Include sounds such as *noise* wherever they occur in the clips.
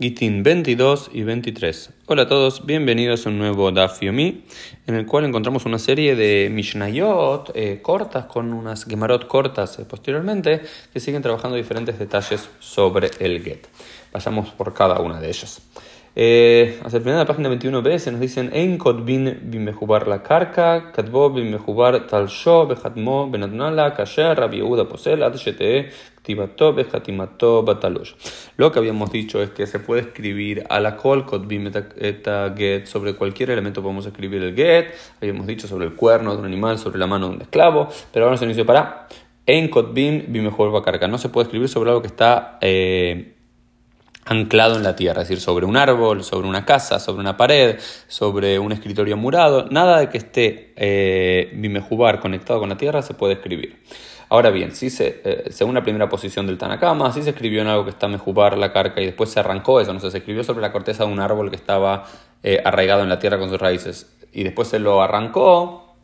Gitin 22 y 23. Hola a todos, bienvenidos a un nuevo Daf Yomi, en el cual encontramos una serie de Mishnayot eh, cortas, con unas Gemarot cortas eh, posteriormente, que siguen trabajando diferentes detalles sobre el Get. Pasamos por cada una de ellas. Eh, hacia el final de la página 21b se nos dicen Ein bin bimejubar la carca, katbo bimejubar talsho, bejatmo, benatnala, kasher, rabi posel, ad lo que habíamos dicho es que se puede escribir a la col get sobre cualquier elemento podemos escribir el get. Habíamos dicho sobre el cuerno de un animal, sobre la mano de un esclavo, pero ahora nos dice para en kotbim mejor carga. No se puede escribir sobre algo que está eh, anclado en la tierra, es decir, sobre un árbol, sobre una casa, sobre una pared, sobre un escritorio murado, nada de que esté eh, bimejubar conectado con la tierra se puede escribir. Ahora bien, si se, eh, según la primera posición del Tanakama, si se escribió en algo que está mejubar la carca y después se arrancó eso, no sé, se escribió sobre la corteza de un árbol que estaba eh, arraigado en la tierra con sus raíces y después se lo arrancó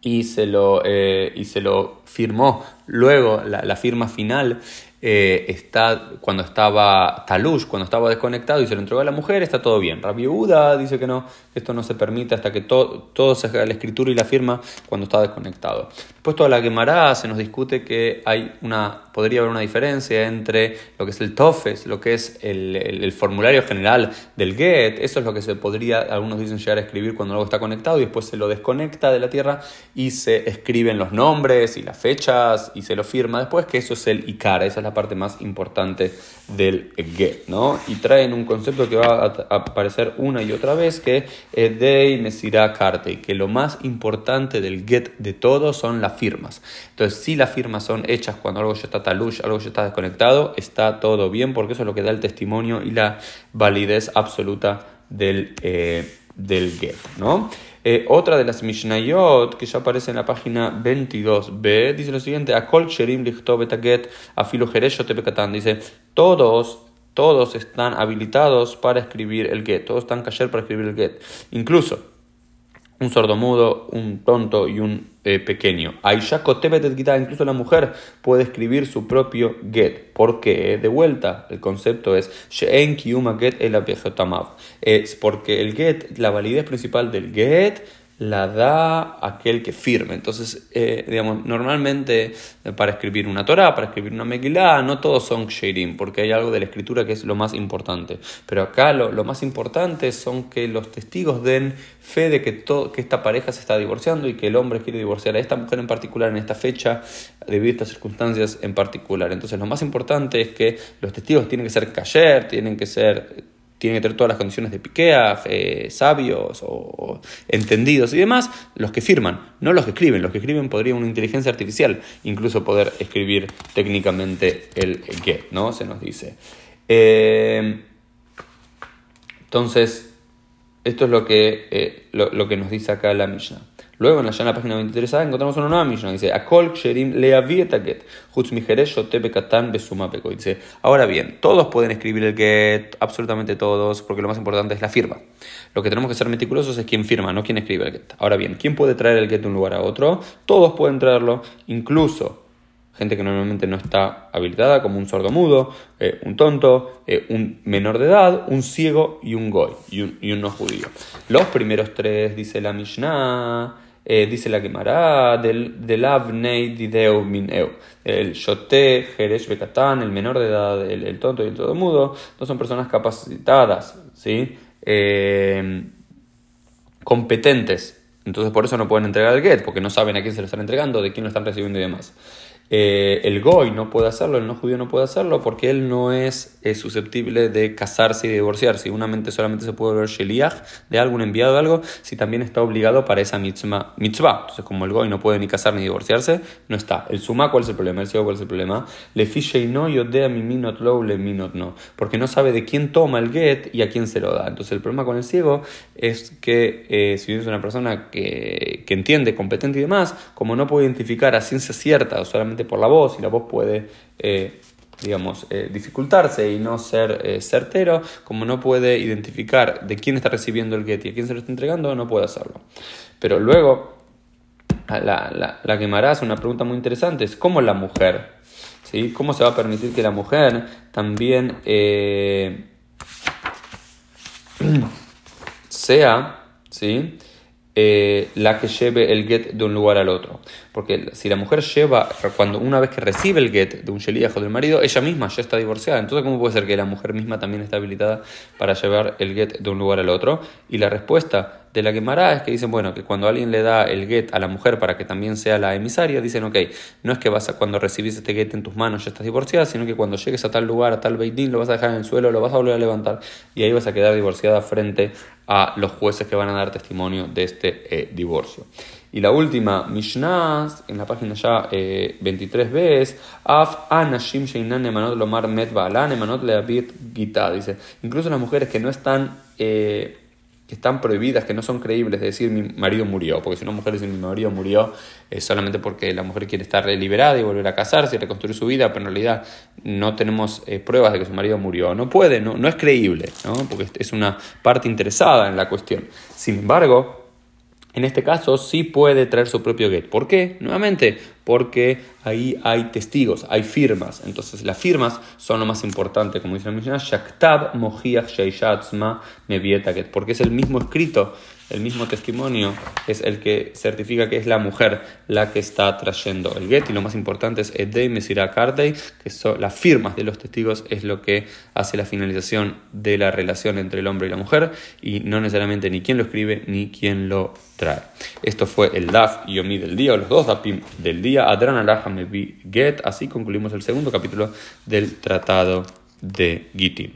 y se lo, eh, y se lo firmó. Luego, la, la firma final eh, está, cuando estaba Talush, cuando estaba desconectado y se lo entregó a la mujer, está todo bien. Rabbi Uda dice que no, esto no se permite hasta que todo se haga la escritura y la firma cuando está desconectado. Después toda la Gemara se nos discute que hay una, podría haber una diferencia entre lo que es el TOFES, lo que es el, el, formulario general del GET, eso es lo que se podría, algunos dicen llegar a escribir cuando algo está conectado y después se lo desconecta de la tierra y se escriben los nombres y las fechas y se lo firma después, que eso es el ICAR, esa es la parte más importante del get, ¿no? Y traen un concepto que va a aparecer una y otra vez, que es de Mesirá Karte, y que lo más importante del get de todo son las firmas. Entonces, si las firmas son hechas cuando algo ya está talush, algo ya está desconectado, está todo bien, porque eso es lo que da el testimonio y la validez absoluta del, eh, del get, ¿no? Eh, otra de las Mishnayot, que ya aparece en la página 22b, dice lo siguiente: Akol Sherim Betaget, Afilo Dice: Todos todos están habilitados para escribir el get, todos están cayer para escribir el get. Incluso un sordomudo, un tonto y un eh, pequeño. Aisha incluso la mujer puede escribir su propio get. porque De vuelta, el concepto es She'en get el Es porque el get, la validez principal del get la da aquel que firme. Entonces, eh, digamos, normalmente eh, para escribir una Torah, para escribir una Megillah, no todos son Kshirim, porque hay algo de la escritura que es lo más importante. Pero acá lo, lo más importante son que los testigos den fe de que, todo, que esta pareja se está divorciando y que el hombre quiere divorciar a esta mujer en particular en esta fecha, debido a estas circunstancias en particular. Entonces, lo más importante es que los testigos tienen que ser kasher, tienen que ser tienen que tener todas las condiciones de piquea, eh, sabios o, entendidos y demás, los que firman, no los que escriben. Los que escriben podría una inteligencia artificial incluso poder escribir técnicamente el get, ¿no? Se nos dice. Eh, entonces, esto es lo que, eh, lo, lo que nos dice acá la Mishnah. Luego en la, la página 23 encontramos una nueva Mishnah. Dice, Akol Ksherim get, Dice, ahora bien, todos pueden escribir el get, absolutamente todos, porque lo más importante es la firma. Lo que tenemos que ser meticulosos es quién firma, no quién escribe el get. Ahora bien, ¿quién puede traer el get de un lugar a otro? Todos pueden traerlo, incluso gente que normalmente no está habilitada, como un sordo mudo, eh, un tonto, eh, un menor de edad, un ciego y un goy, y un no judío. Los primeros tres, dice la Mishnah, eh, dice la Gemara, del, del Avnei Dideu Mineu. El Shote, Jeresh Bekatán, el menor de edad, el, tonto y el todo mudo, no son personas capacitadas, ¿sí? Eh, competentes. Entonces por eso no pueden entregar el get, porque no saben a quién se lo están entregando, de quién lo están recibiendo y demás. Eh, el goy no puede hacerlo, el no judío no puede hacerlo porque él no es, susceptible de casarse y divorciarse. Una solamente se puede ver sheliach de algún enviado de algo si también está obligado para esa mitzvah. Entonces, como el goy no puede ni casar ni divorciarse, no está. El suma, ¿cuál es el problema? El ciego, ¿cuál es el problema? Le fiche y no, yodea mi minot low, le minot no. Porque no sabe de quién toma el get y a quién se lo da. Entonces, el problema con el ciego es que eh, si es una persona que, que entiende, competente y demás, como no puede identificar a ciencia cierta o solamente por la voz y la voz puede, eh, digamos, eh, dificultarse y no ser eh, certero, como no puede identificar de quién está recibiendo el get y a quién se lo está entregando, no puede hacerlo. Pero luego, la, la, la quemará hace una pregunta muy interesante, es cómo la mujer, ¿sí? ¿Cómo se va a permitir que la mujer también *clears throat* sea, ¿sí? Eh, la que lleve el get de un lugar al otro. Porque si la mujer lleva, cuando una vez que recibe el get de un sheliach del marido, ella misma ya está divorciada. Entonces, ¿cómo puede ser que la mujer misma también está habilitada para llevar el get de un lugar al otro? Y la respuesta de la Gemara es que dicen, bueno, que cuando alguien le da el get a la mujer para que también sea la emisaria, dicen, ok, no es que vas a, cuando recibís este get en tus manos ya estás divorciada, sino que cuando llegues a tal lugar, a tal beitín, lo vas a dejar en el suelo, lo vas a volver a levantar y ahí vas a quedar divorciada frente a los jueces que van a dar testimonio de este eh, divorcio. Y la última Mishnah, en la página ya eh, 23b, es Af anashim sheinan emanot lomar met baalan emanot leabit gita. Dice, incluso las mujeres que no están... Eh, que están prohibidas, que no son creíbles, de decir mi marido murió, porque si una mujer dice mi marido murió es solamente porque la mujer quiere estar liberada y volver a casarse y reconstruir su vida, pero en realidad no tenemos eh, pruebas de que su marido murió. No puede, no, no es creíble, ¿no? porque es una parte interesada en la cuestión. Sin embargo, en este caso sí puede traer su propio get. ¿Por qué? Nuevamente, porque ahí hay testigos, hay firmas. Entonces las firmas son lo más importante, como dice la Mishnah, Shaktab Mojiach Sheishatzma Mevieta Get, porque es el mismo escrito el mismo testimonio es el que certifica que es la mujer la que está trayendo el get y lo más importante es Edei Mesira Kardei, que son las firmas de los testigos es lo que hace la finalización de la relación entre el hombre y la mujer y no necesariamente ni quién lo escribe ni quién lo trae. Esto fue el Daf y Yomi del día, o los dos Dafim del día, Adran Alaha Mevi Get, así concluimos el segundo capítulo del Tratado de Gitim.